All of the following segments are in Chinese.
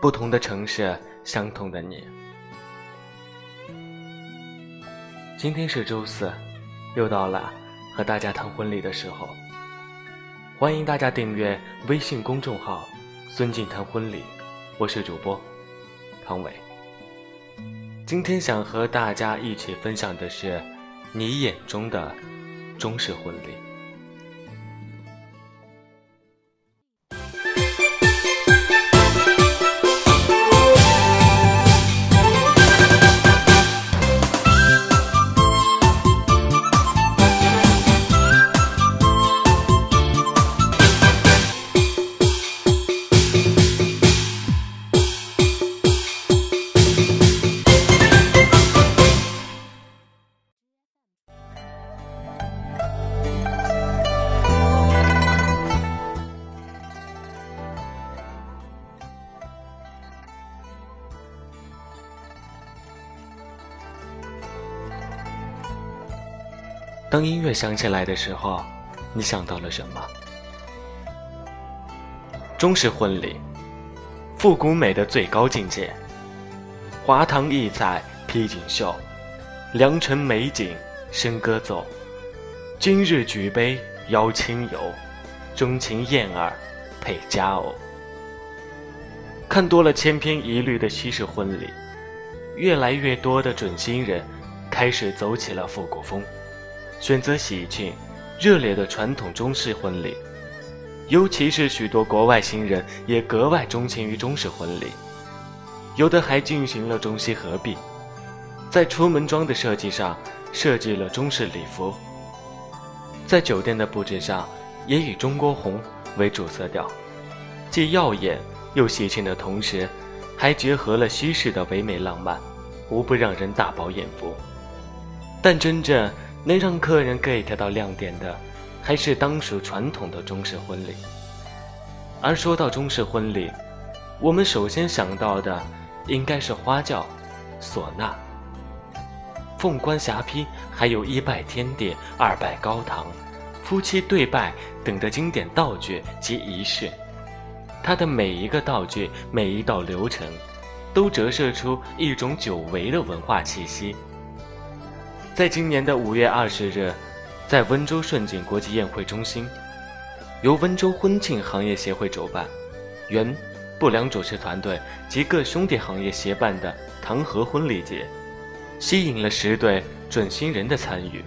不同的城市，相同的你。今天是周四，又到了和大家谈婚礼的时候。欢迎大家订阅微信公众号“孙静谈婚礼”，我是主播康伟。今天想和大家一起分享的是你眼中的中式婚礼。当音乐响起来的时候，你想到了什么？中式婚礼，复古美的最高境界。华堂异彩披锦绣，良辰美景笙歌奏。今日举杯邀亲友，钟情燕尔配佳偶。看多了千篇一律的西式婚礼，越来越多的准新人开始走起了复古风。选择喜庆、热烈的传统中式婚礼，尤其是许多国外新人也格外钟情于中式婚礼，有的还进行了中西合璧，在出门装的设计上设计了中式礼服，在酒店的布置上也以中国红为主色调，既耀眼又喜庆的同时，还结合了西式的唯美浪漫，无不让人大饱眼福。但真正能让客人 get 到亮点的，还是当属传统的中式婚礼。而说到中式婚礼，我们首先想到的应该是花轿、唢呐、凤冠霞帔，还有一拜天地、二拜高堂、夫妻对拜等的经典道具及仪式。它的每一个道具、每一道流程，都折射出一种久违的文化气息。在今年的五月二十日，在温州顺景国际宴会中心，由温州婚庆行业协会主办，原不良主持团队及各兄弟行业协办的唐河婚礼节，吸引了十对准新人的参与。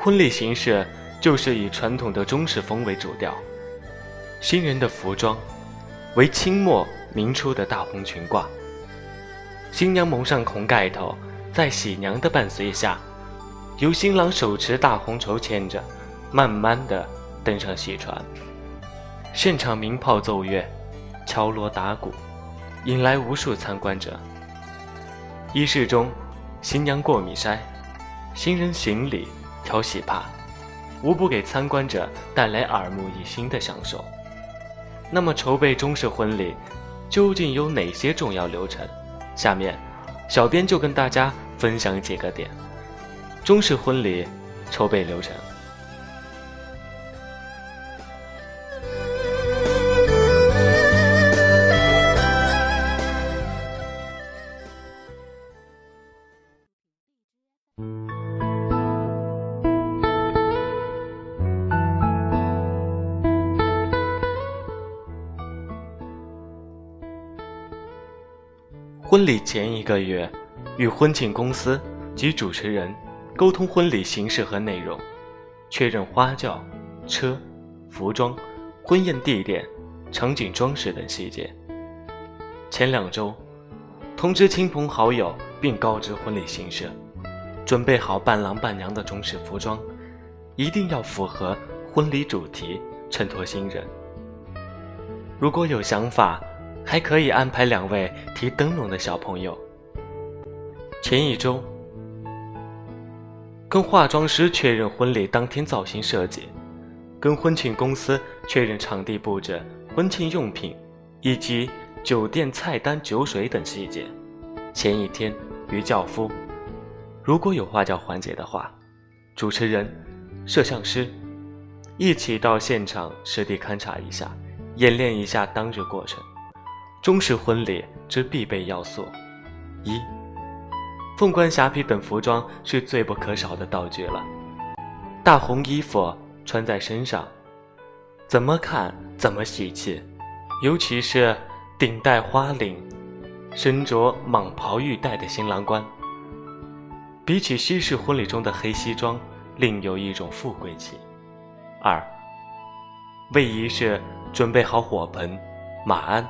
婚礼形式就是以传统的中式风为主调，新人的服装为清末明初的大红裙褂，新娘蒙上红盖头。在喜娘的伴随下，由新郎手持大红绸牵着，慢慢的登上喜船。现场鸣炮奏乐，敲锣打鼓，引来无数参观者。仪式中，新娘过米筛，新人行礼、挑喜帕，无不给参观者带来耳目一新的享受。那么，筹备中式婚礼究竟有哪些重要流程？下面。小编就跟大家分享几个点：中式婚礼筹备流程。婚礼前一个月，与婚庆公司及主持人沟通婚礼形式和内容，确认花轿、车、服装、婚宴地点、场景装饰等细节。前两周，通知亲朋好友并告知婚礼形式，准备好伴郎伴娘的中式服装，一定要符合婚礼主题，衬托新人。如果有想法。还可以安排两位提灯笼的小朋友。前一周，跟化妆师确认婚礼当天造型设计，跟婚庆公司确认场地布置、婚庆用品以及酒店菜单、酒水等细节。前一天与轿夫，如果有花轿环节的话，主持人、摄像师一起到现场实地勘察一下，演练一下当日过程。中式婚礼之必备要素：一、凤冠霞帔等服装是最不可少的道具了。大红衣服穿在身上，怎么看怎么喜气，尤其是顶戴花翎、身着蟒袍玉带的新郎官，比起西式婚礼中的黑西装，另有一种富贵气。二、位仪式准备好火盆、马鞍，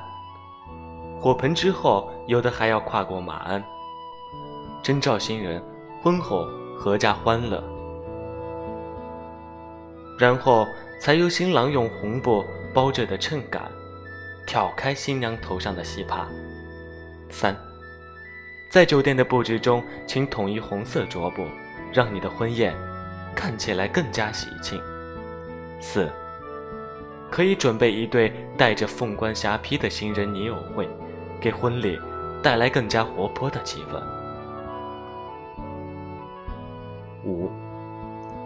火盆之后，有的还要跨过马鞍，征召新人婚后阖家欢乐。然后才由新郎用红布包着的秤杆，挑开新娘头上的戏帕。三，在酒店的布置中，请统一红色桌布，让你的婚宴看起来更加喜庆。四，可以准备一对带着凤冠霞帔的新人泥偶会，给婚礼带来更加活泼的气氛。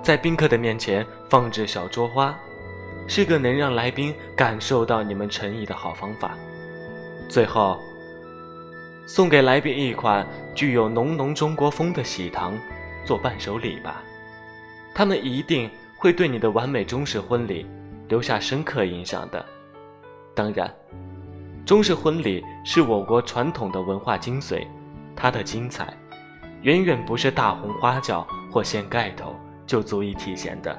在宾客的面前放置小桌花，是个能让来宾感受到你们诚意的好方法。最后，送给来宾一款具有浓浓中国风的喜糖做伴手礼吧，他们一定会对你的完美中式婚礼留下深刻印象的。当然，中式婚礼是我国传统的文化精髓，它的精彩远远不是大红花轿或掀盖头。就足以体现的，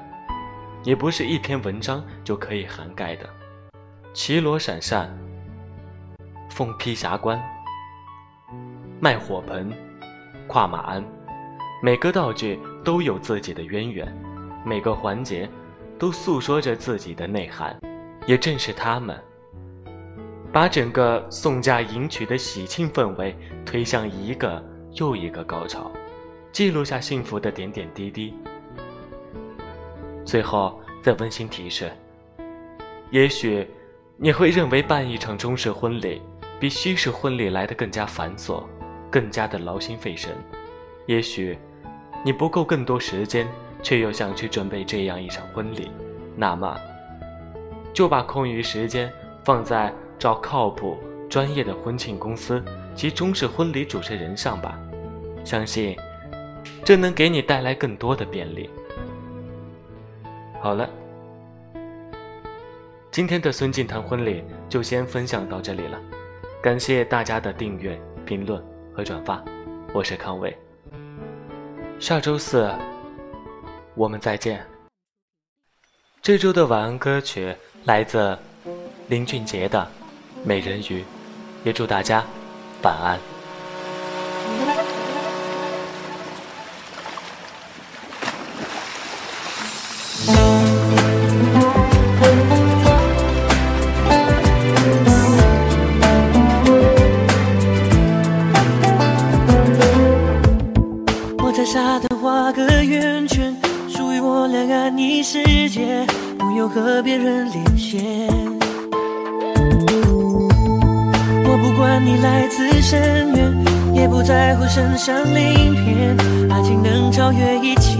也不是一篇文章就可以涵盖的。绮罗闪闪，凤披霞冠，卖火盆，跨马鞍，每个道具都有自己的渊源，每个环节都诉说着自己的内涵。也正是他们，把整个送嫁迎娶的喜庆氛围推向一个又一个高潮，记录下幸福的点点滴滴。最后再温馨提示：也许你会认为办一场中式婚礼比西式婚礼来得更加繁琐，更加的劳心费神。也许你不够更多时间，却又想去准备这样一场婚礼，那么就把空余时间放在找靠谱、专业的婚庆公司及中式婚礼主持人上吧。相信这能给你带来更多的便利。好了，今天的孙静谈婚礼就先分享到这里了，感谢大家的订阅、评论和转发，我是康伟，下周四我们再见。这周的晚安歌曲来自林俊杰的《美人鱼》，也祝大家晚安。上鳞片，爱情能超越一切。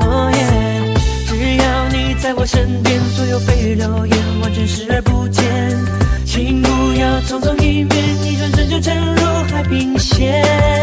哦耶，只要你在我身边，所有蜚语流言完全视而不见。请不要匆匆一面，一转身就沉入海平线。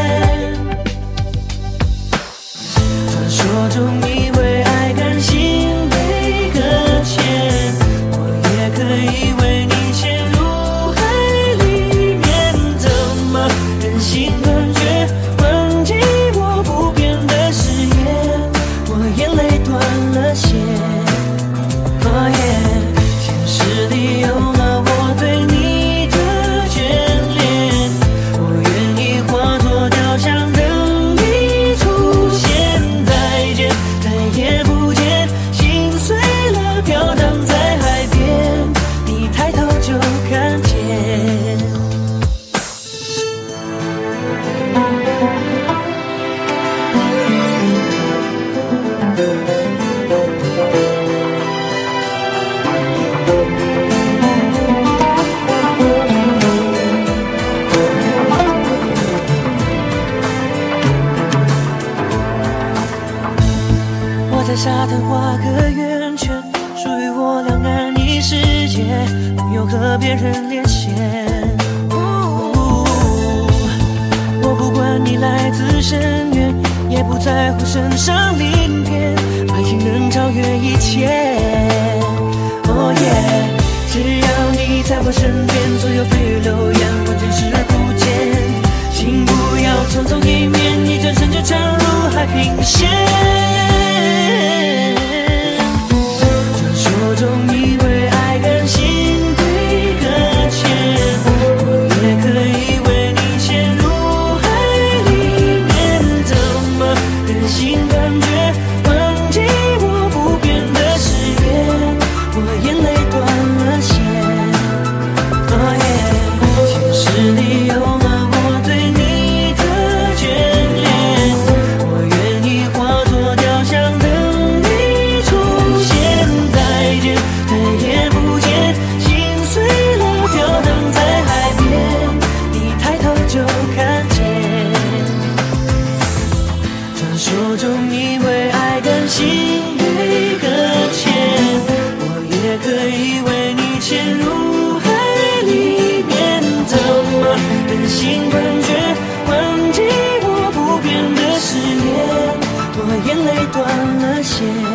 沙滩画个圆圈属于我俩安逸世界不用和别人连线。呜我不管你来自深渊也不在乎身上鳞片爱情能超越一切。断了线